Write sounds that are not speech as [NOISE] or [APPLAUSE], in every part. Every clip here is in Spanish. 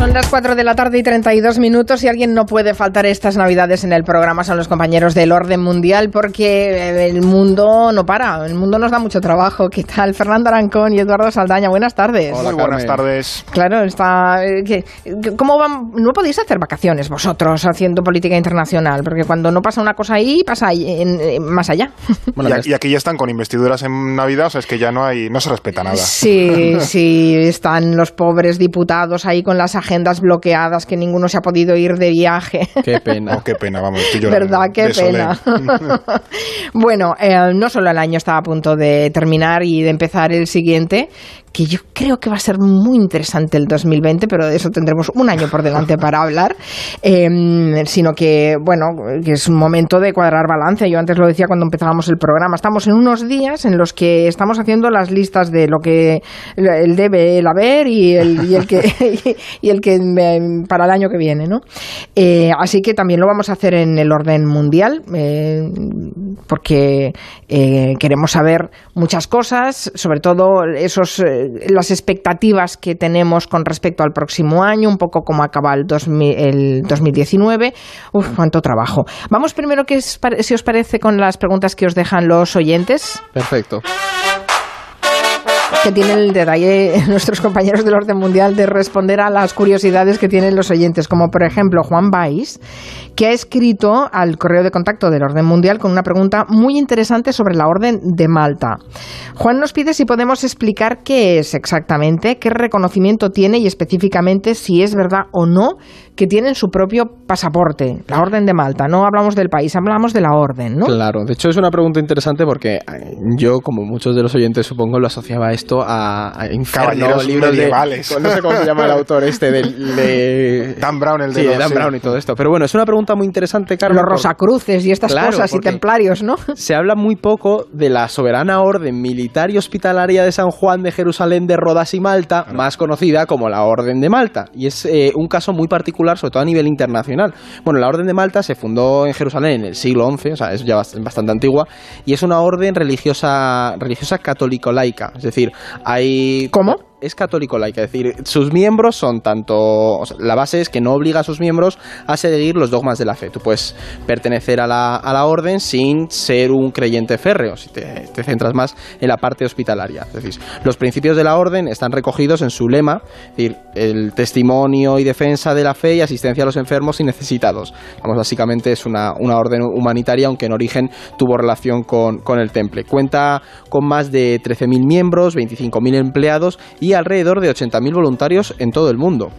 Son las 4 de la tarde y 32 minutos y alguien no puede faltar estas navidades en el programa. Son los compañeros del orden mundial porque eh, el mundo no para, el mundo nos da mucho trabajo. ¿Qué tal? Fernando Arancón y Eduardo Saldaña, buenas tardes. Hola, Muy buenas tardes. Claro, está... Eh, ¿Cómo van? No podéis hacer vacaciones vosotros haciendo política internacional, porque cuando no pasa una cosa ahí, pasa en, más allá. [LAUGHS] Bueno, y, aquí ya están con investiduras en Navidad, o sea, es que ya no hay, no se respeta nada. Sí, [LAUGHS] sí, están los pobres diputados ahí con las agendas bloqueadas, que ninguno se ha podido ir de viaje. [LAUGHS] Qué pena. Oh, qué pena, vamos, estoy ¿Verdad? Qué pena. [LAUGHS] bueno, eh, no solo el año estaba a punto de terminar y de empezar el siguiente, que yo creo que va a ser muy interesante el 2020, pero de eso tendremos un año por delante para hablar, em, sino que, bueno, que es un momento de cuadrar balance. Yo antes lo decía cuando empezábamos el programa. Estamos en unos días en los que estamos haciendo las listas de lo que el debe el haber y el, y el que, [LAUGHS] y el que para el año que viene, ¿no? Eh, así que también lo vamos a hacer en el orden mundial, eh, porque eh, queremos saber muchas cosas, sobre todo esos las expectativas que tenemos con respecto al próximo año, un poco como acaba el, 2019. Uf, cuánto trabajo. Vamos primero, que si os parece, con las preguntas que os dejan los oyentes. Perfecto que tienen el detalle [LAUGHS] nuestros compañeros del orden mundial de responder a las curiosidades que tienen los oyentes, como por ejemplo Juan Baís, que ha escrito al correo de contacto del orden mundial con una pregunta muy interesante sobre la orden de Malta. Juan nos pide si podemos explicar qué es exactamente, qué reconocimiento tiene y específicamente si es verdad o no que tienen su propio pasaporte, la Orden de Malta. No hablamos del país, hablamos de la Orden, ¿no? Claro, de hecho es una pregunta interesante porque eh, yo, como muchos de los oyentes, supongo, lo asociaba esto a, a Inferno, libros medievales. no sé cómo se llama el autor este de... Dan Brown, el de, sí, de Dan Brown y todo esto. Pero bueno, es una pregunta muy interesante, Carlos. Los Rosacruces y estas cosas y templarios, ¿no? Se habla muy poco de la soberana orden militar y hospitalaria de San Juan de Jerusalén de Rodas y Malta, más conocida como la Orden de Malta. Y es eh, un caso muy particular sobre todo a nivel internacional. Bueno, la Orden de Malta se fundó en Jerusalén en el siglo XI, o sea, es ya bastante antigua, y es una orden religiosa, religiosa católico-laica. Es decir, hay... ¿Cómo? Es católico laica, es decir, sus miembros son tanto, la base es que no obliga a sus miembros a seguir los dogmas de la fe. Tú puedes pertenecer a la, a la orden sin ser un creyente férreo, si te, centras más en la parte hospitalaria. Es decir, los principios de la orden están recogidos en su lema, es decir, el testimonio y defensa de la fe y asistencia a los enfermos y necesitados. Vamos, básicamente es una, una orden humanitaria, aunque en origen tuvo relación con, con el temple. Cuenta con más de 13.000 miembros, 25.000 empleados y alrededor de 80.000 voluntarios en todo el mundo.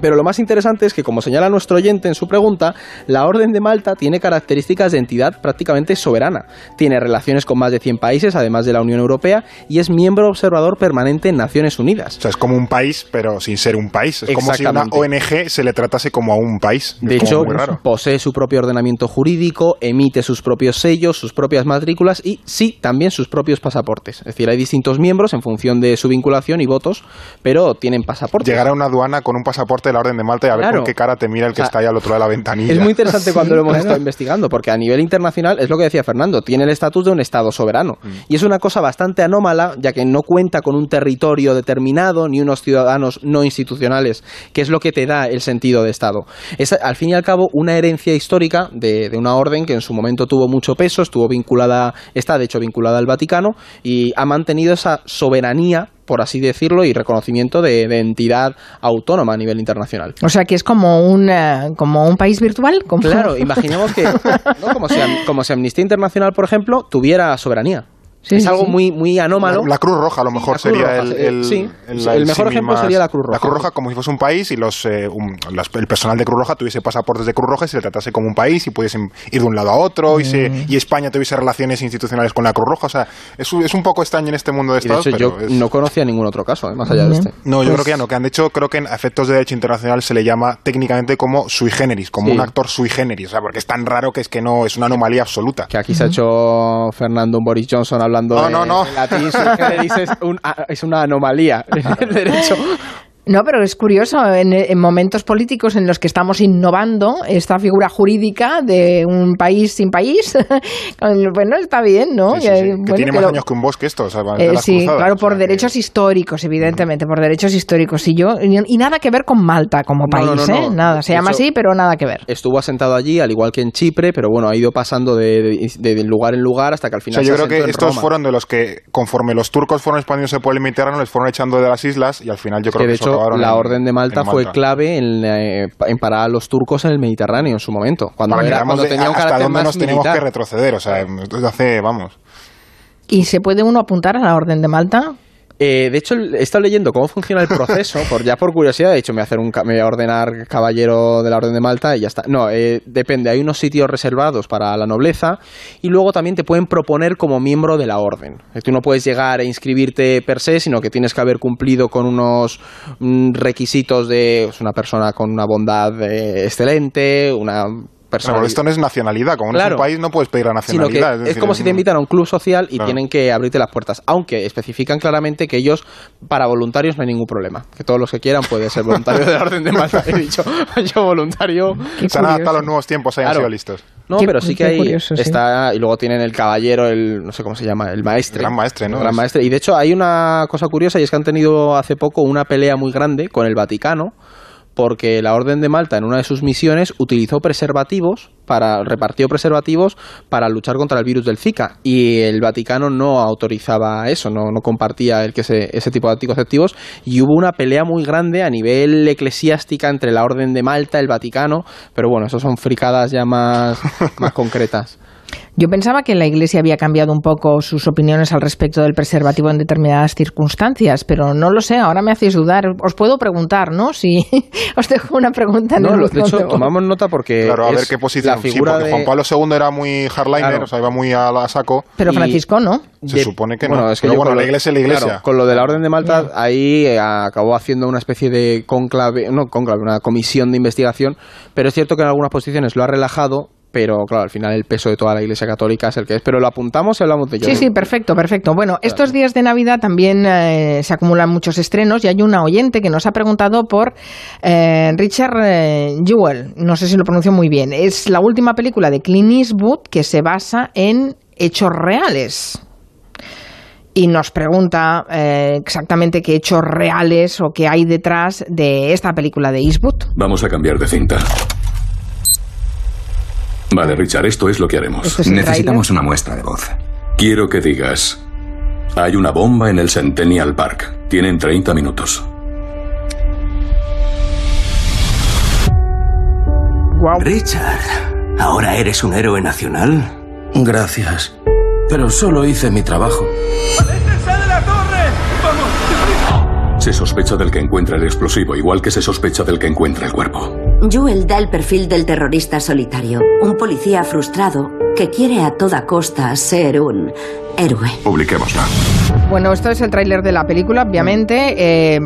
Pero lo más interesante es que, como señala nuestro oyente en su pregunta, la Orden de Malta tiene características de entidad prácticamente soberana. Tiene relaciones con más de 100 países, además de la Unión Europea, y es miembro observador permanente en Naciones Unidas. O sea, es como un país, pero sin ser un país. Es como si a una ONG se le tratase como a un país. De hecho, posee su propio ordenamiento jurídico, emite sus propios sellos, sus propias matrículas y, sí, también sus propios pasaportes. Es decir, hay distintos miembros en función de su vinculación y votos, pero tienen pasaportes. Llegar a una aduana con un pasaporte de la Orden de Malta y a ver con qué cara te mira el que está ahí al otro lado de la ventanilla. Es muy interesante cuando lo [LAUGHS] hemos estado investigando, porque a nivel internacional, es lo que decía Fernando, tiene el estatus de un Estado soberano. Mm. Y es una cosa bastante anómala, ya que no cuenta con un territorio determinado ni unos ciudadanos no institucionales, que es lo que te da el sentido de Estado. Es, al fin y al cabo, una herencia histórica de, de una orden que en su momento tuvo mucho peso, estuvo vinculada, está de hecho vinculada al Vaticano y ha mantenido esa soberanía por así decirlo, y reconocimiento de, entidad autónoma a nivel internacional. O sea que es como un, eh, como un país virtual. Claro, [LAUGHS] imaginemos que, como, como si Amnistía Internacional, por ejemplo, tuviera soberanía es algo muy, muy anómalo. La, Cruz Roja a lo mejor sería el, el, mejor ejemplo sería la Cruz Roja. La Cruz Roja como si fuese un país y los, eh, el personal de Cruz Roja tuviese pasaportes de Cruz Roja y se le tratase como un país y pudiesen ir de un lado a otro y, se, mm. y España tuviese relaciones institucionales con la Cruz Roja. O sea, es, es un poco extraño en este mundo de Estados De hecho, yo no conocía ningún otro caso, eh, más allá de este. No, yo pues creo que ya no. Que han hecho, creo que en efectos de derecho internacional se le llama técnicamente como sui generis, como un actor sui generis. O sea, porque es tan raro que es que no es una anomalía absoluta. Que aquí se ha hecho Fernando Boris Johnson hablando no, no, no latín es, una anomalía [LAUGHS] en el derecho. No, pero es curioso, en, momentos políticos en los que estamos innovando esta figura jurídica de un país sin país, [LAUGHS] bueno, está bien, ¿no? que tiene más años que un bosque esto, o sea, eh, Sí, claro, por derechos históricos, evidentemente, por derechos históricos. Y yo y nada que ver con Malta como país, ¿eh? Nada, se llama así, pero nada que ver. Estuvo asentado allí, al igual que en Chipre, pero bueno, ha ido pasando de, lugar en lugar hasta que al final. O sea, yo creo que estos fueron de los que, conforme los turcos fueron expandiéndose por el Mediterráneo, les fueron echando de las islas y al final yo creo que, de hecho la orden de Malta, fue clave en, eh, en, parar a los turcos en el Mediterráneo en su momento. Cuando, era, cuando tenía un hasta dónde nos tenemos que retroceder, o sea, hace, vamos. ¿Y se puede uno apuntar a la orden de Malta? Eh, de hecho, he estado leyendo cómo funciona el proceso, por, ya por curiosidad, he dicho, me voy a, hacer un, me voy a ordenar caballero de la Orden de Malta y ya está. No, eh, depende, hay unos sitios reservados para la nobleza y luego también te pueden proponer como miembro de la Orden. Eh, tú no puedes llegar e inscribirte per se, sino que tienes que haber cumplido con unos mm, requisitos de una persona con una bondad excelente, una pero esto no es nacionalidad, como no es un país no puedes pedir la nacionalidad. es, como si te invitan a un club social y tienen que abrirte las puertas, aunque especifican claramente que ellos para voluntarios no hay ningún problema, que todos los que quieran pueden ser voluntarios de la Orden de Malta. He dicho, [LAUGHS] yo voluntario. Se han adaptado los nuevos tiempos, hayan sido listos. No, pero sí que hay está y luego tienen el caballero, el no sé cómo se llama, el maestre. gran maestre, ¿no? gran maestre. Y de hecho hay una cosa curiosa y es que han tenido hace poco una pelea muy grande con el Vaticano porque la Orden de Malta en una de sus misiones utilizó preservativos para repartió preservativos para luchar contra el virus del Zika y el Vaticano no autorizaba eso, no, no compartía el que ese tipo de anticonceptivos y hubo una pelea muy grande a nivel eclesiástica entre la Orden de Malta, el Vaticano, pero bueno, eso son fricadas ya más, más concretas. [LAUGHS] Yo pensaba que la Iglesia había cambiado un poco sus opiniones al respecto del preservativo en determinadas circunstancias, pero no lo sé, ahora me hacéis dudar. Os puedo preguntar, ¿no? Si [LAUGHS] os dejo una pregunta en no, De hecho, tomamos nota porque. Claro, a ver qué posición. La figura Juan Pablo II era muy hardliner, o sea, iba muy a, la saco. Pero Francisco, ¿no? Se supone que no. Es que bueno, la Iglesia es la Iglesia. con lo de la Orden de Malta, ahí eh, acabó haciendo una especie de conclave, no conclave, una comisión de investigación, pero es cierto que en algunas posiciones lo ha relajado pero claro, al final el peso de toda la Iglesia Católica es el que es. Pero lo apuntamos y hablamos de ello. Sí, sí, perfecto, perfecto. Bueno, estos días de Navidad también eh, se acumulan muchos estrenos y hay una oyente que nos ha preguntado por eh, Richard eh, Jewell, no sé si lo pronuncio muy bien. Es la última película de Clint Eastwood que se basa en hechos reales y nos pregunta exactamente qué hechos reales o qué hay detrás de esta película de Eastwood. Vamos a cambiar de cinta. Vale, Richard, esto es lo que haremos. Necesitamos una muestra de voz. Quiero que digas, hay una bomba en el Centennial Park. Tienen 30 minutos. Richard, ¿ahora eres un héroe nacional? Gracias. Pero solo hice mi trabajo. Se sospecha del que encuentra el explosivo, igual que se sospecha del que encuentra el cuerpo. Jewel da el perfil del terrorista solitario, un policía frustrado que quiere a toda costa ser un héroe. Publiquémosla. Bueno, esto es el tráiler de la película, obviamente. Eh,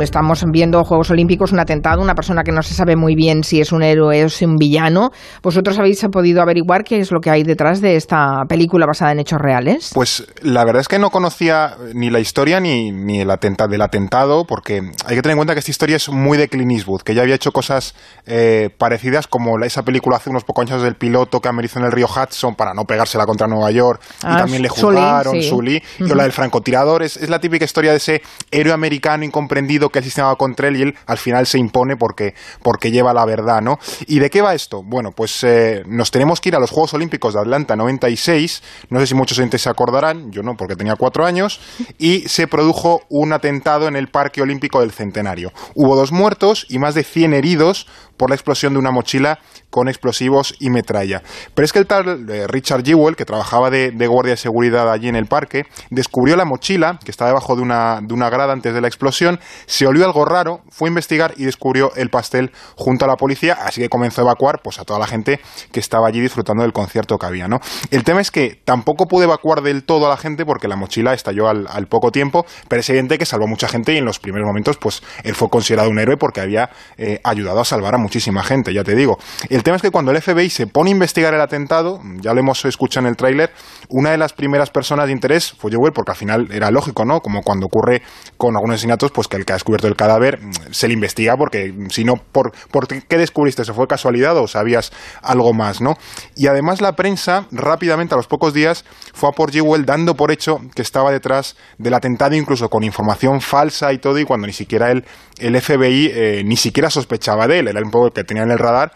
estamos viendo Juegos Olímpicos, un atentado, una persona que no se sabe muy bien si es un héroe o es un villano. ¿Vosotros habéis podido averiguar qué es lo que hay detrás de esta película basada en hechos reales? Pues la verdad es que no conocía ni la historia ni, ni el atentado del atentado, porque hay que tener en cuenta que esta historia es muy de Clint Eastwood, que ya había hecho cosas eh, parecidas como esa película hace unos pocos años del piloto que amerizó en el río Hudson para no pegársela contra Nueva York y ah, también le juzgaron, Sully, y la del francotirador es, la típica historia de ese héroe americano incomprendido que el sistema va contra él y él al final se impone porque, porque lleva la verdad, ¿no? ¿Y de qué va esto? Bueno, pues eh, nos tenemos que ir a los Juegos Olímpicos de Atlanta 96, no sé si muchos oyentes se acordarán, yo no, porque tenía cuatro años, y se produjo un atentado en el Parque Olímpico del Centenario. Hubo dos muertos y más de 100 heridos por la explosión de una mochila con explosivos y metralla. Pero es que el tal eh, Richard Jewell, que trabajaba de, guardia de seguridad allí en el parque, descubrió la mochila, que estaba debajo de una, de una grada antes de la explosión, se olió algo raro, fue a investigar y descubrió el pastel junto a la policía, así que comenzó a evacuar pues, a toda la gente que estaba allí disfrutando del concierto que había. ¿no? El tema es que tampoco pudo evacuar del todo a la gente porque la mochila estalló al, poco tiempo, pero es evidente que salvó mucha gente y en los primeros momentos pues él fue considerado un héroe porque había eh, ayudado a salvar a muchísima gente, ya te digo. El tema es que cuando el FBI se pone a investigar el atentado, ya lo hemos escuchado en el tráiler, una de las primeras personas de interés fue Jewell, porque al final era lógico, ¿no? Como cuando ocurre con algunos asesinatos, pues que el que ha descubierto el cadáver mm, se le investiga porque si no, ¿por, ¿por qué descubriste? ¿Se fue casualidad o sabías algo más, no? Y además la prensa rápidamente, a los pocos días, fue a por Jewell dando por hecho que estaba detrás del atentado, incluso con información falsa y todo, y cuando ni siquiera el, el FBI eh, ni siquiera sospechaba de él, era un poco el que tenía en el radar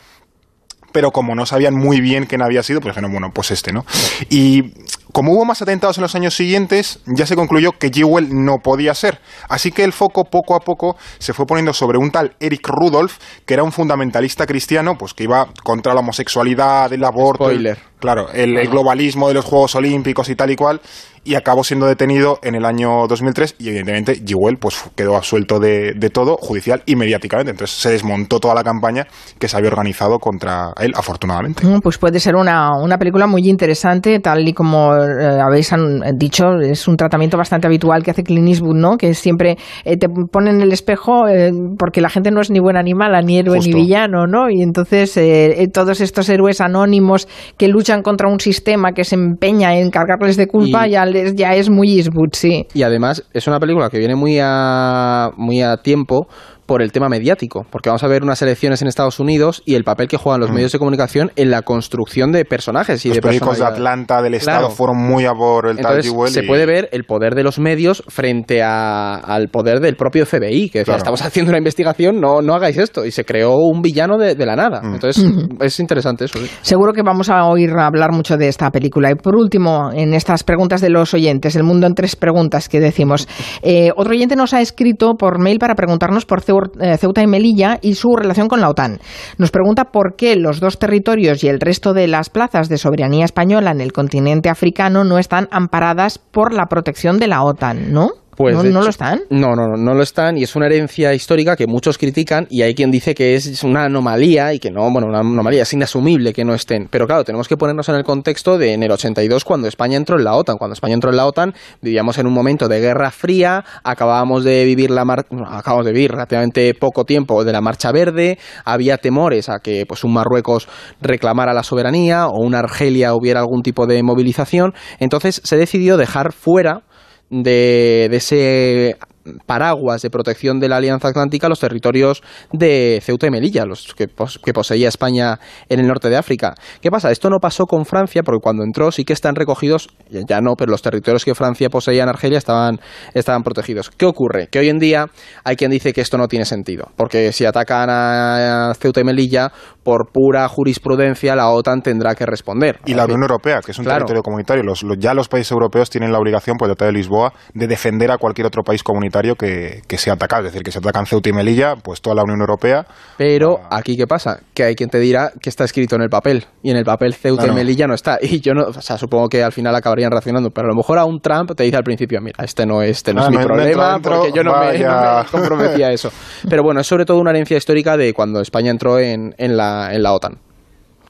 pero como no sabían muy bien quién había sido, pues dijeron, bueno, pues este, ¿no? Y como hubo más atentados en los años siguientes, ya se concluyó que Jewell no podía ser. Así que el foco poco a poco se fue poniendo sobre un tal Eric Rudolph, que era un fundamentalista cristiano, pues que iba contra la homosexualidad, el aborto. Claro, el, el globalismo de los Juegos Olímpicos y tal y cual y acabó siendo detenido en el año 2003 y evidentemente Jewell pues quedó absuelto de, de, todo judicial y mediáticamente. Entonces se desmontó toda la campaña que se había organizado contra él, afortunadamente. Pues puede ser una, una película muy interesante, tal y como eh, habéis dicho, es un tratamiento bastante habitual que hace Clint Eastwood, ¿no? Que siempre eh, te pone en el espejo eh, porque la gente no es ni buen animal, ni héroe Justo. ni villano, ¿no? Y entonces eh, todos estos héroes anónimos que luchan contra un sistema que se empeña en cargarles de culpa y... ya ya es muy Eastwood, sí. Y además es una película que viene muy a, muy a tiempo por el tema mediático, porque vamos a ver unas elecciones en Estados Unidos y el papel que juegan los mm. medios de comunicación en la construcción de personajes y los de periódicos de Atlanta del Estado claro. fueron muy a por el Entonces, tal Se y... puede ver el poder de los medios frente a, al poder del propio FBI, que claro. estamos haciendo una investigación, no, no hagáis esto. Y se creó un villano de, de la nada. Mm. Entonces, mm. [LAUGHS] es interesante eso. ¿sí? Seguro que vamos a oír hablar mucho de esta película. Y por último, en estas preguntas de los oyentes, el mundo en tres preguntas que decimos. Eh, otro oyente nos ha escrito por mail para preguntarnos por Ceuta y Melilla y su relación con la OTAN. Nos pregunta por qué los dos territorios y el resto de las plazas de soberanía española en el continente africano no están amparadas por la protección de la OTAN, ¿no? Pues ¿No, hecho, ¿No, lo están? No, no, no, no lo están y es una herencia histórica que muchos critican y hay quien dice que es una anomalía y que no, bueno, una anomalía es inasumible que no estén. Pero claro, tenemos que ponernos en el contexto de en el 82 cuando España entró en la OTAN. Cuando España entró en la OTAN vivíamos en un momento de guerra fría, acabábamos de vivir la mar acabamos de vivir relativamente poco tiempo de la marcha verde, había temores a que pues un Marruecos reclamara la soberanía o una Argelia hubiera algún tipo de movilización, entonces se decidió dejar fuera de, de ese paraguas de protección de la Alianza Atlántica los territorios de Ceuta y Melilla, los que, pos que, poseía España en el norte de África. ¿Qué pasa? Esto no pasó con Francia, porque cuando entró sí que están recogidos, ya no, pero los territorios que Francia poseía en Argelia estaban, estaban protegidos. ¿Qué ocurre? Que hoy en día hay quien dice que esto no tiene sentido, porque si atacan a Ceuta y Melilla, por pura jurisprudencia la OTAN tendrá que responder. Y la Unión Europea, que es un claro. territorio comunitario. Los, los, ya los países europeos tienen la obligación, por el Tratado de Lisboa, de defender a cualquier otro país comunitario que, que, sea atacado. Es decir, que se atacan Ceuta y Melilla, pues toda la Unión Europea. Pero aquí, ¿qué pasa? Que hay quien te dirá que está escrito en el papel. Y en el papel Ceuta claro. y Melilla no está. [LAUGHS] Y yo no, o sea, supongo que al final acabarían reaccionando. Pero a lo mejor a un Trump te dice al principio, mira, este no es, este no ah, es mi problema, dentro, porque yo no me, [LAUGHS] no me, [LAUGHS] comprometía a eso. Pero bueno, es sobre todo una herencia histórica de cuando España entró en, en, la, en la OTAN.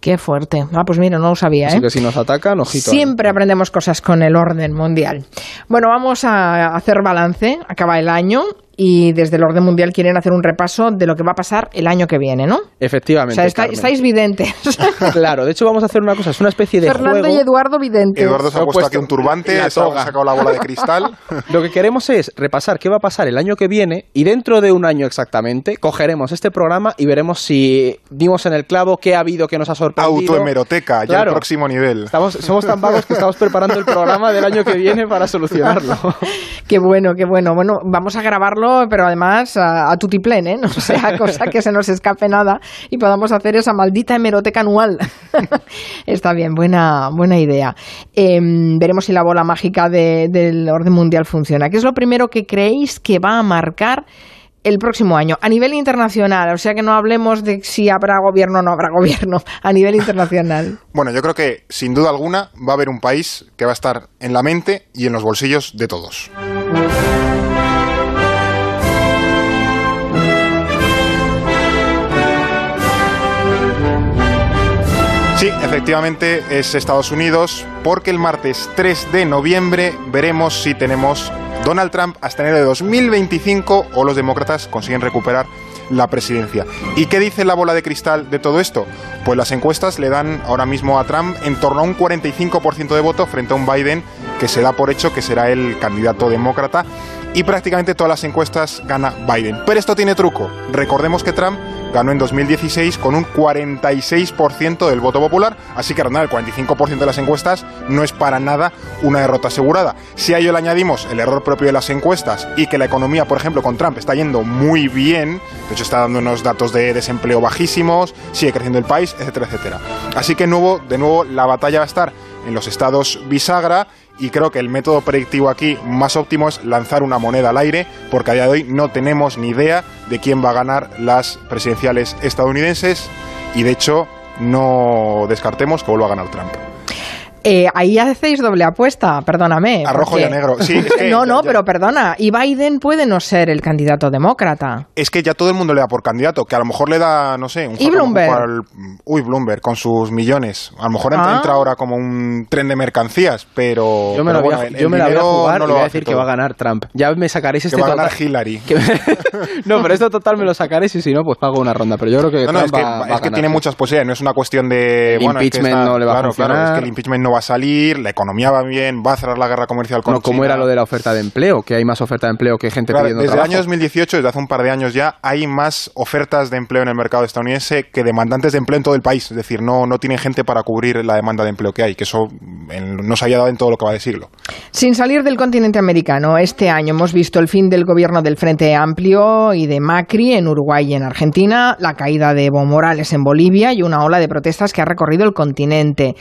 Qué fuerte. Ah, pues mira, no lo sabía. Así ¿eh? que si nos atacan, ojito. Siempre aprendemos cosas con el orden mundial. Bueno, vamos a hacer balance. Acaba el año y desde el orden mundial quieren hacer un repaso de lo que va a pasar el año que viene, ¿no? Efectivamente. O sea, está, estáis videntes. [LAUGHS] claro, de hecho vamos a hacer una cosa, es una especie de Fernando juego. y Eduardo videntes. Eduardo se ha puesto aquí un turbante, ha sacado la bola de cristal. [LAUGHS] lo que queremos es repasar qué va a pasar el año que viene y dentro de un año exactamente cogeremos este programa y veremos si dimos en el clavo qué ha habido que nos ha sorprendido. Autohemeroteca, ya claro, el próximo nivel. Estamos, somos tan vagos que estamos preparando el programa del año que viene para solucionarlo. [LAUGHS] qué bueno, qué bueno. Bueno, vamos a grabarlo, pero además a, a tutiplén, ¿eh? No [LAUGHS] sea cosa que se nos escape nada y podamos hacer esa maldita hemeroteca anual. [LAUGHS] Está bien, buena, buena idea. Eh, veremos si la bola mágica de, del orden mundial funciona. ¿Qué es lo primero que creéis que va a marcar el próximo año a nivel internacional? O sea que no hablemos de si habrá gobierno o no habrá gobierno a nivel [LAUGHS] internacional. Bueno, yo creo que sin duda alguna va a haber un país que va a estar en la mente y en los bolsillos de todos. Sí, efectivamente es Estados Unidos, porque el martes 3 de noviembre veremos si tenemos Donald Trump hasta enero de 2025 o los demócratas consiguen recuperar la presidencia. ¿Y qué dice la bola de cristal de todo esto? Pues las encuestas le dan ahora mismo a Trump en torno a un 45% de voto frente a un Biden que se da por hecho que será el candidato demócrata y prácticamente todas las encuestas gana Biden. Pero esto tiene truco. Recordemos que Trump ganó en 2016 con un 46% del voto popular, así que ganar el 45% de las encuestas no es para nada una derrota asegurada. Si a ello le añadimos el error propio de las encuestas y que la economía, por ejemplo, con Trump está yendo muy bien, de hecho está dando unos datos de desempleo bajísimos, sigue creciendo el país, etcétera, etcétera. Así que nuevo, de nuevo la batalla va a estar en los estados bisagra y creo que el método predictivo aquí más óptimo es lanzar una moneda al aire, porque a día de hoy no tenemos ni idea de quién va a ganar las presidenciales estadounidenses y de hecho no descartemos que vuelva a ganar Trump. Eh, ahí hacéis doble apuesta, perdóname. A rojo y a negro. Sí, es [LAUGHS] que no, ya- no, ya- pero perdona. Y Biden puede no ser el candidato demócrata. Es que ya todo el mundo le da por candidato, que a lo mejor le da, no sé, un ¿Y Bloomberg? uy, Bloomberg, con sus millones. A lo mejor entra, Ah. entra ahora como un tren de mercancías, pero. Yo me, pero la voy, a, bueno, el- yo el me la voy a dinero jugar no y lo voy a decir que va a ganar Trump. Ya me sacaréis Que este va a total. ganar Hillary. [LAUGHS] que- no, pero esto total me lo sacaréis y si no, pues pago una ronda. Pero yo creo que No, no, Trump es que, va, va a es que ganar, tiene muchas posibilidades, no es una cuestión de... El bueno, es que impeachment no le va a claro, Claro, es funcionar. que el impeachment no va a salir, la economía va bien, va a cerrar la guerra comercial con No, como China. era lo de la oferta de empleo, que hay más oferta de empleo que gente Claro, pidiendo desde el trabajo. año 2018, desde hace un par de años ya, hay más ofertas de empleo en el mercado estadounidense que demandantes de empleo en todo el país. Es decir, no, no tienen gente para cubrir la demanda de empleo que hay, que eso en- no se había dado en todo lo que va de siglo. Sin salir del continente americano, este año hemos visto el fin del gobierno del Frente Amplio y de Macri en Uruguay y en Argentina, la caída de Evo Morales en Bolivia y una ola de protestas que ha recorrido el continente.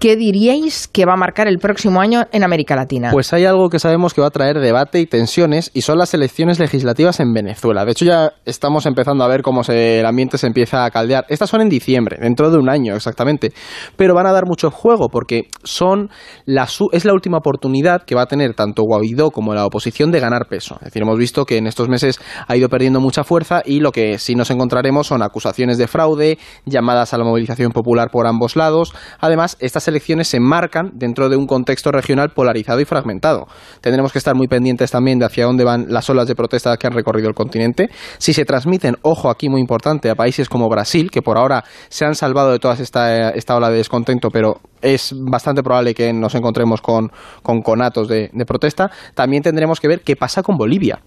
¿Qué diríais que va a marcar el próximo año en América Latina? Pues hay algo que sabemos que va a traer debate y tensiones y son las elecciones legislativas en Venezuela. De hecho ya estamos empezando a ver cómo el ambiente se empieza a caldear. Estas son en diciembre, dentro de un año exactamente, pero van a dar mucho juego porque son la es la última oportunidad que va a tener tanto Guaidó como la oposición de ganar peso. Es decir, hemos visto que en estos meses ha ido perdiendo mucha fuerza y lo que sí nos encontraremos son acusaciones de fraude, llamadas a la movilización popular por ambos lados. Además, estas elecciones se enmarcan dentro de un contexto regional polarizado y fragmentado. Tendremos que estar muy pendientes también de hacia dónde van las olas de protesta que han recorrido el continente. Si se transmiten, ojo aquí muy importante, a países como Brasil, que por ahora se han salvado de toda esta, esta ola de descontento, pero es bastante probable que nos encontremos con, con conatos de, de protesta, también tendremos que ver qué pasa con Bolivia.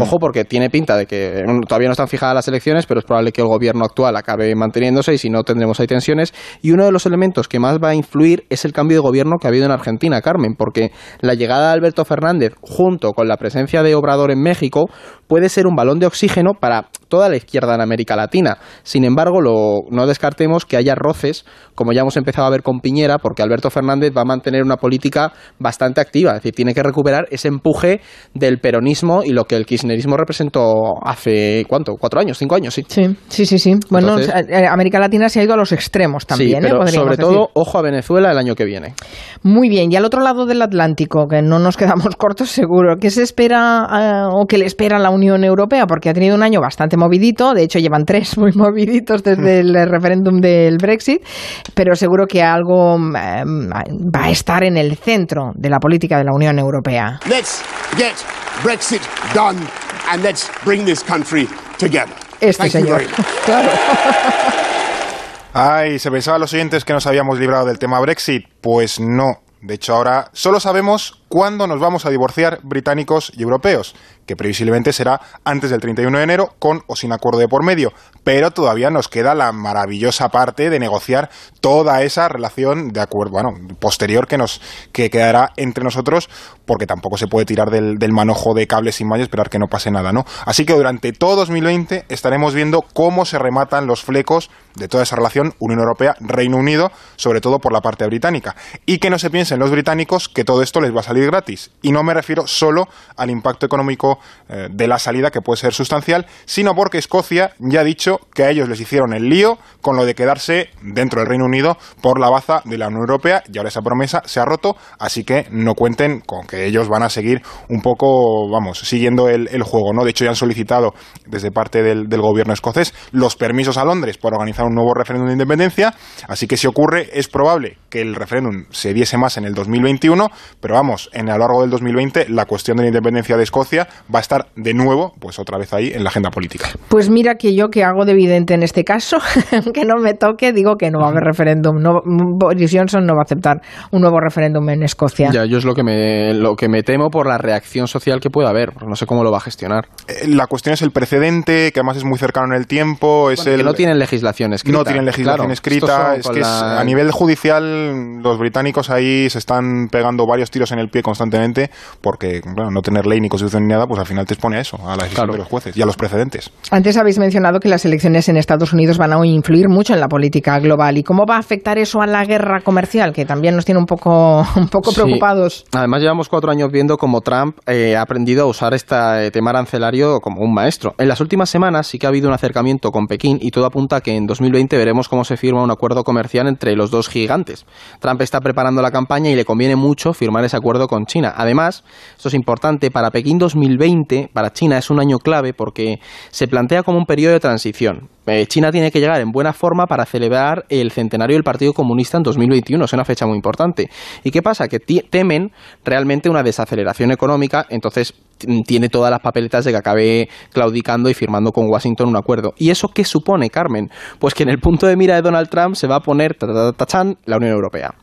Ojo porque tiene pinta de que mm, todavía no están fijadas las elecciones, pero es probable que el gobierno actual acabe manteniéndose y si no tendremos ahí tensiones. Y uno de los elementos que más va a influir es el cambio de gobierno que ha habido en Argentina, Carmen, porque la llegada de Alberto Fernández junto con la presencia de Obrador en México puede ser un balón de oxígeno para toda la izquierda en América Latina. Sin embargo, lo- no descartemos que haya roces, como ya hemos empezado a ver con Piñera, porque Alberto Fernández va a mantener una política bastante activa, es decir, tiene que recuperar ese empuje del peronismo y lo que el kirchnerismo representó hace, ¿cuánto? ¿Cuatro años? ¿Cinco años? Sí. Sí, sí, sí, sí. Bueno, Entonces- eh, América Latina se ha ido a los extremos también, sí, ¿eh? pero sobre decir. todo, ojo a Venezuela el año que viene. Muy bien, y al otro lado del Atlántico, que no nos quedamos [LAUGHS] cortos seguro, ¿qué se espera eh, o qué le espera a la Unión Europea? Porque ha tenido un año bastante movidito, de hecho llevan [LAUGHS] tres muy moviditos desde el [LAUGHS] referéndum del Brexit, pero seguro que algo eh, va a estar en el centro de la política de la Unión Europea. Let's get Brexit done and let's bring this country together. Este Thank you señor. very much. [LAUGHS] Claro. Ay, ¿se pensaban los oyentes que nos habíamos librado del tema Brexit? Pues no. De hecho, ahora solo sabemos cuándo nos vamos a divorciar británicos y europeos, que previsiblemente será antes del 31 de enero, con o sin acuerdo de por medio. Pero todavía nos queda la maravillosa parte de negociar toda esa relación de acuerdo, bueno, posterior que nos que quedará entre nosotros, porque tampoco se puede tirar del, del manojo de cables sin malla y esperar que no pase nada, ¿no? Así que durante todo 2020 estaremos viendo cómo se rematan los flecos de toda esa relación Unión Europea-Reino Unido, sobre todo por la parte británica. Y que no se piensen los británicos que todo esto les va a salir gratis. Y no me refiero solo al impacto económico eh, de la salida, que puede ser sustancial, sino porque Escocia ya ha dicho que a ellos les hicieron el lío con lo de quedarse dentro del Reino Unido por la baza de la Unión Europea y ahora esa promesa se ha roto, así que no cuenten con que ellos van a seguir un poco, vamos, siguiendo el, juego, ¿no? De hecho ya han solicitado desde parte del, del gobierno escocés los permisos a Londres para organizar un nuevo referéndum de independencia, así que si ocurre es probable que el referéndum se diese más en el 2021, pero vamos, veremos en, a lo largo del 2020 la cuestión de la independencia de Escocia va a estar de nuevo, pues otra vez ahí en la agenda política. Pues mira que yo que hago de evidente en este caso, [LAUGHS] que no me toque, digo que no va a haber referéndum. No, Boris Johnson no va a aceptar un nuevo referéndum en Escocia. Ya, yo es lo que me, lo que me temo por la reacción social que pueda haber, no sé cómo lo va a gestionar. Eh, La cuestión es el precedente, que además es muy cercano en el tiempo. Es Bueno, el, que no tienen legislación escrita. No tienen legislación Claro, escrita. Es que es- a nivel judicial, los británicos ahí se están pegando varios tiros en el pie constantemente, porque claro, no tener ley ni constitución ni nada, pues al final te expone a eso, a la decisión Claro. de los jueces y a los precedentes. Antes habéis mencionado que las elecciones en Estados Unidos van a influir mucho en la política global. ¿Y cómo va a afectar eso a la guerra comercial, que también nos tiene un poco, [LAUGHS] un poco Sí. preocupados? Además, llevamos cuatro años viendo cómo Trump eh, ha aprendido a usar este tema arancelario como un maestro. En las últimas semanas sí que ha habido un acercamiento con Pekín y todo apunta a que en 2020 veremos cómo se firma un acuerdo comercial entre los dos gigantes. Trump está preparando la campaña y le conviene mucho firmar ese acuerdo con China. Además, esto es importante, para Pekín 2020, para China es un año clave porque se plantea como un periodo de transición. Eh, China tiene que llegar en buena forma para celebrar el centenario del Partido Comunista en 2021. Es una fecha muy importante. ¿Y qué pasa? Que temen realmente una desaceleración económica, entonces t- tiene todas las papeletas de que acabe claudicando y firmando con Washington un acuerdo. ¿Y eso qué supone, Carmen? Pues que en el punto de mira de Donald Trump se va a poner ta, ta, ta, tachán, la Unión Europea.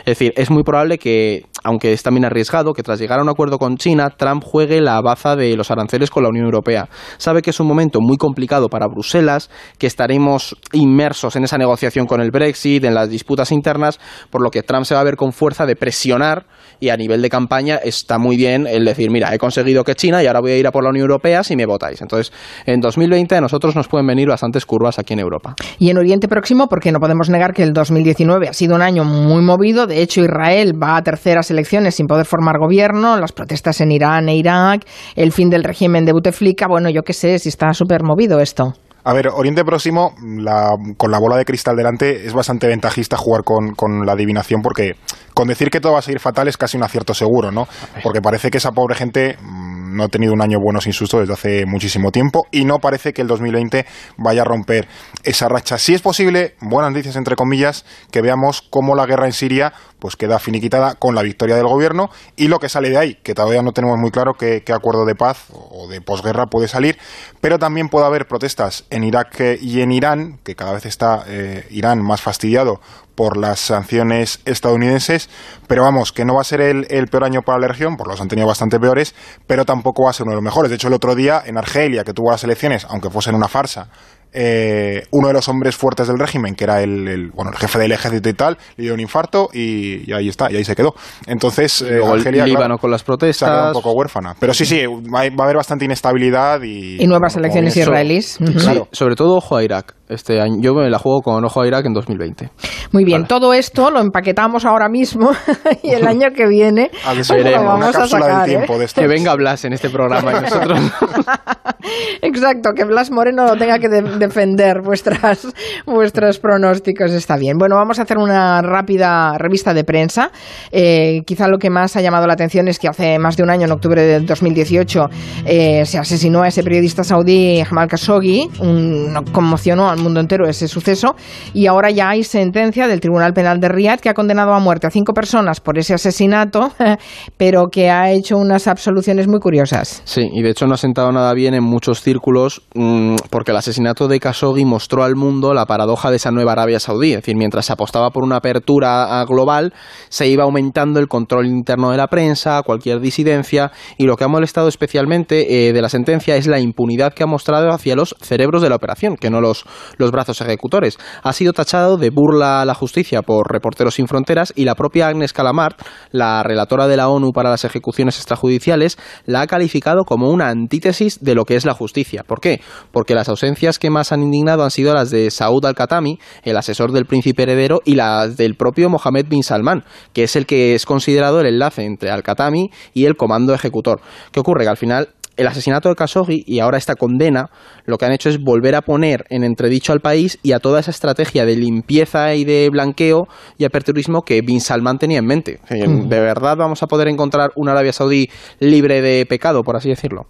Es decir, es muy probable que, aunque es también arriesgado, que tras llegar a un acuerdo con China, Trump juegue la baza de los aranceles con la Unión Europea. Sabe que es un momento muy complicado para Bruselas, que estaremos inmersos en esa negociación con el Brexit, en las disputas internas, por lo que Trump se va a ver con fuerza de presionar y a nivel de campaña está muy bien el decir, mira, he conseguido que China y ahora voy a ir a por la Unión Europea si me votáis. Entonces, en 2020 a nosotros nos pueden venir bastantes curvas aquí en Europa. Y en Oriente Próximo, porque no podemos negar que el 2019 ha sido un año muy movido. De hecho, Israel va a terceras elecciones sin poder formar gobierno, las protestas en Irán e Irak, el fin del régimen de Bouteflika. Bueno, yo qué sé, si está súper movido esto. A ver, Oriente Próximo, la- con la bola de cristal delante, es bastante ventajista jugar con, con la adivinación porque con decir que todo va a seguir fatal es casi un acierto seguro, ¿no? Porque parece que esa pobre gente mm, no ha tenido un año bueno sin susto desde hace muchísimo tiempo y no parece que el 2020 vaya a romper esa racha. Si es posible, buenas noticias entre comillas, que veamos cómo la guerra en Siria pues queda finiquitada con la victoria del gobierno y lo que sale de ahí, que todavía no tenemos muy claro qué, acuerdo de paz o de posguerra puede salir, pero también puede haber protestas en Irak y en Irán, que cada vez está eh, Irán más fastidiado por las sanciones estadounidenses, pero vamos, que no va a ser el, el peor año para la región, por los han tenido bastante peores, pero tampoco va a ser uno de los mejores. De hecho, el otro día en Argelia, que tuvo las elecciones, aunque fuesen una farsa, eh, uno de los hombres fuertes del régimen, que era el, el, bueno, el jefe del ejército y tal, le dio un infarto y, y ahí está, y ahí se quedó. Entonces, eh, Argelia, Líbano claro, con las se ha quedado protestas. un poco huérfana. Pero sí, sí, va a va a haber bastante inestabilidad y... Y nuevas elecciones israelíes. Sí, sobre todo ojo a Irak. Este año, yo me la juego con ojo a Irak en 2020. Muy bien, todo esto lo empaquetamos ahora mismo [LAUGHS] y el año que viene [LAUGHS] que se lo vamos a sacar. del ¿eh? tiempo de. [LAUGHS] Que venga Blas en este programa y nosotros. Exacto, que Blas Moreno lo tenga que de- defender vuestras, vuestros pronósticos. Está bien. Bueno, vamos a hacer una rápida revista de prensa. Eh, quizá lo que más ha llamado la atención es que hace más de un año, en octubre de 2018, eh, se asesinó a ese periodista saudí Jamal Khashoggi. Un, conmocionó al mundo entero ese suceso. Y ahora ya hay sentencia del Tribunal Penal de Riyadh que ha condenado a muerte a cinco personas por ese asesinato, [LAUGHS] pero que ha hecho unas absoluciones muy curiosas. Sí, y de hecho no ha sentado nada bien en muchos círculos mm, porque el asesinato de Khashoggi mostró al mundo la paradoja de esa nueva Arabia Saudí. Es decir, mientras se apostaba por una apertura global, se iba aumentando el control interno de la prensa, cualquier disidencia, y lo que ha molestado especialmente eh, de la sentencia es la impunidad que ha mostrado hacia los cerebros de la operación, que no los, los brazos ejecutores. Ha sido tachado de burla a la justicia por Reporteros Sin Fronteras y la propia Agnes Calamar, la relatora de la ONU para las ejecuciones extrajudiciales, la ha calificado como una antítesis de lo que es la justicia. ¿Por qué? Porque las ausencias que más han indignado han sido las de Saud al-Khatami, el asesor del príncipe heredero, y las del propio Mohammed bin Salman, que es el que es considerado el enlace entre al-Khatami y el comando ejecutor. ¿Qué ocurre? Que al final el asesinato de Khashoggi y ahora esta condena lo que han hecho es volver a poner en entredicho al país y a toda esa estrategia de limpieza y de blanqueo y aperturismo que Bin Salman tenía en mente. ¿De verdad vamos a poder encontrar una Arabia Saudí libre de pecado, por así decirlo?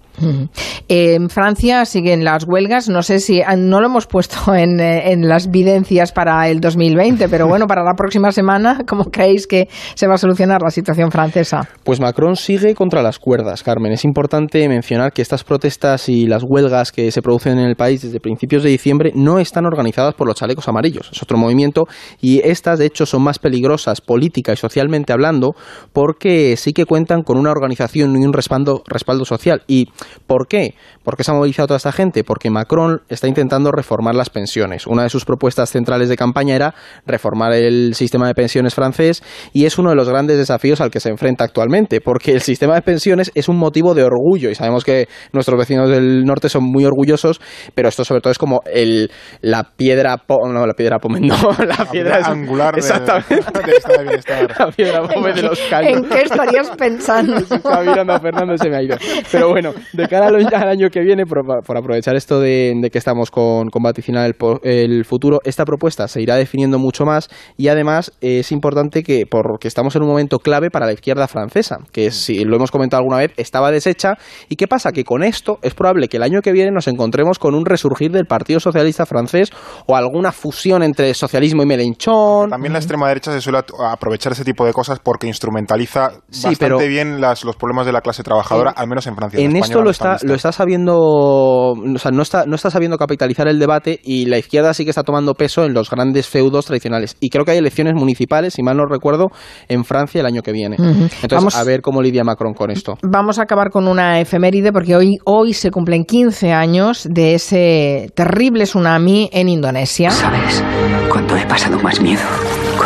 En Francia siguen las huelgas. No sé si ah, no lo hemos puesto [LAUGHS] en, eh, en las videncias para el 2020, pero bueno, para la próxima semana, [LAUGHS] ¿cómo creéis que se va a solucionar la situación francesa? Pues Macron sigue contra las cuerdas, Carmen. Es importante mencionar que estas protestas y las huelgas que se producen en el país desde principios de diciembre no están organizadas por los chalecos amarillos. Es otro movimiento y estas, de hecho, son más peligrosas política y socialmente hablando porque sí que cuentan con una organización y un respaldo, respaldo social. ¿Y por qué? ¿Por qué se ha movilizado toda esta gente? Porque Macron está intentando reformar las pensiones. Una de sus propuestas centrales de campaña era reformar el sistema de pensiones francés y es uno de los grandes desafíos al que se enfrenta actualmente, porque el sistema de pensiones es un motivo de orgullo y sabemos que nuestros vecinos del norte son muy orgullosos, pero esto sobre todo es como el, la piedra, no, la piedra [LAUGHS] no, la piedra angular exactamente, de, bienestar. La piedra de los callos. ¿En qué estarías pensando? [LAUGHS] mirando a Fernando se me ha ido. Pero bueno, de cara al año que viene, por, aprovechar esto de, que estamos con, con vaticinar el, el futuro, esta propuesta se irá definiendo mucho más y además es importante que, porque estamos en un momento clave para la izquierda francesa, que si lo hemos comentado alguna vez, estaba deshecha. ¿Y qué pasa? Que con esto es probable que el año que viene nos encontremos con un resurgir del Partido Socialista francés o alguna fusión entre socialismo y Melenchón. También la extrema derecha se suele aprovechar ese tipo de cosas porque instrumentaliza bastante bien las, los problemas de la clase trabajadora, al menos en Francia. En, esto lo está, lo está sabiendo, o sea, no está, no está sabiendo capitalizar el debate y la izquierda sí que está tomando peso en los grandes feudos tradicionales. Y creo que hay elecciones municipales, si mal no recuerdo, en Francia el año que viene. Entonces, Vamos, a ver cómo lidia Macron con esto. Vamos a acabar con una efeméride porque hoy, hoy se cumplen 15 años de ese terrible tsunami en Indonesia. ¿Sabes cuánto he pasado más miedo?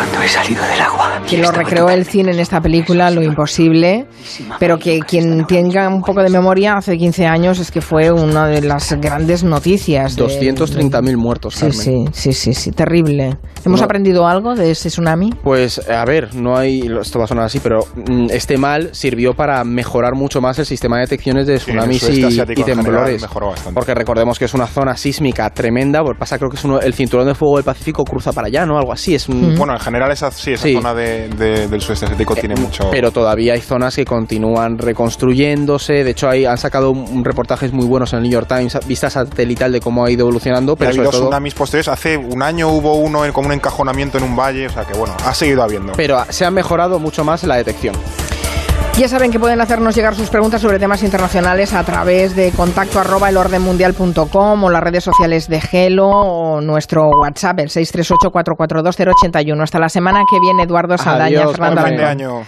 Cuando he salido del agua. Quien lo recreó el cine en esta película, Lo Imposible, pero que quien tenga un poco de memoria, hace 15 años es que fue una de las grandes noticias. 230.000 muertos, sí, sí, sí, sí, sí, terrible. ¿Hemos aprendido algo de ese tsunami? Pues, a ver, no hay, esto va a sonar así, pero mm, este mal sirvió para mejorar mucho más el sistema de detecciones de tsunamis y, y, temblores. Porque recordemos que es una zona sísmica tremenda, pues pasa creo que es uno, el cinturón de fuego del Pacífico cruza para allá, ¿no? Algo así, es un... Bueno, en general esa, sí, esa zona del sudeste asiático tiene eh, mucho... Pero todavía hay zonas que continúan reconstruyéndose, de hecho hay, han sacado un, reportajes muy buenos en el New York Times, vista satelital de cómo ha ido evolucionando, pero ha habido tsunamis posteriores, hace un año hubo uno en, como un encajonamiento en un valle, o sea que bueno, ha seguido habiendo. Pero se ha mejorado mucho más la detección. Ya saben que pueden hacernos llegar sus preguntas sobre temas internacionales a través de contacto arroba elordenmundial.com o las redes sociales de Gelo o nuestro WhatsApp, el 638-442-081. Hasta la semana que viene, Eduardo Saldaña, Adiós, Fernando. Adiós.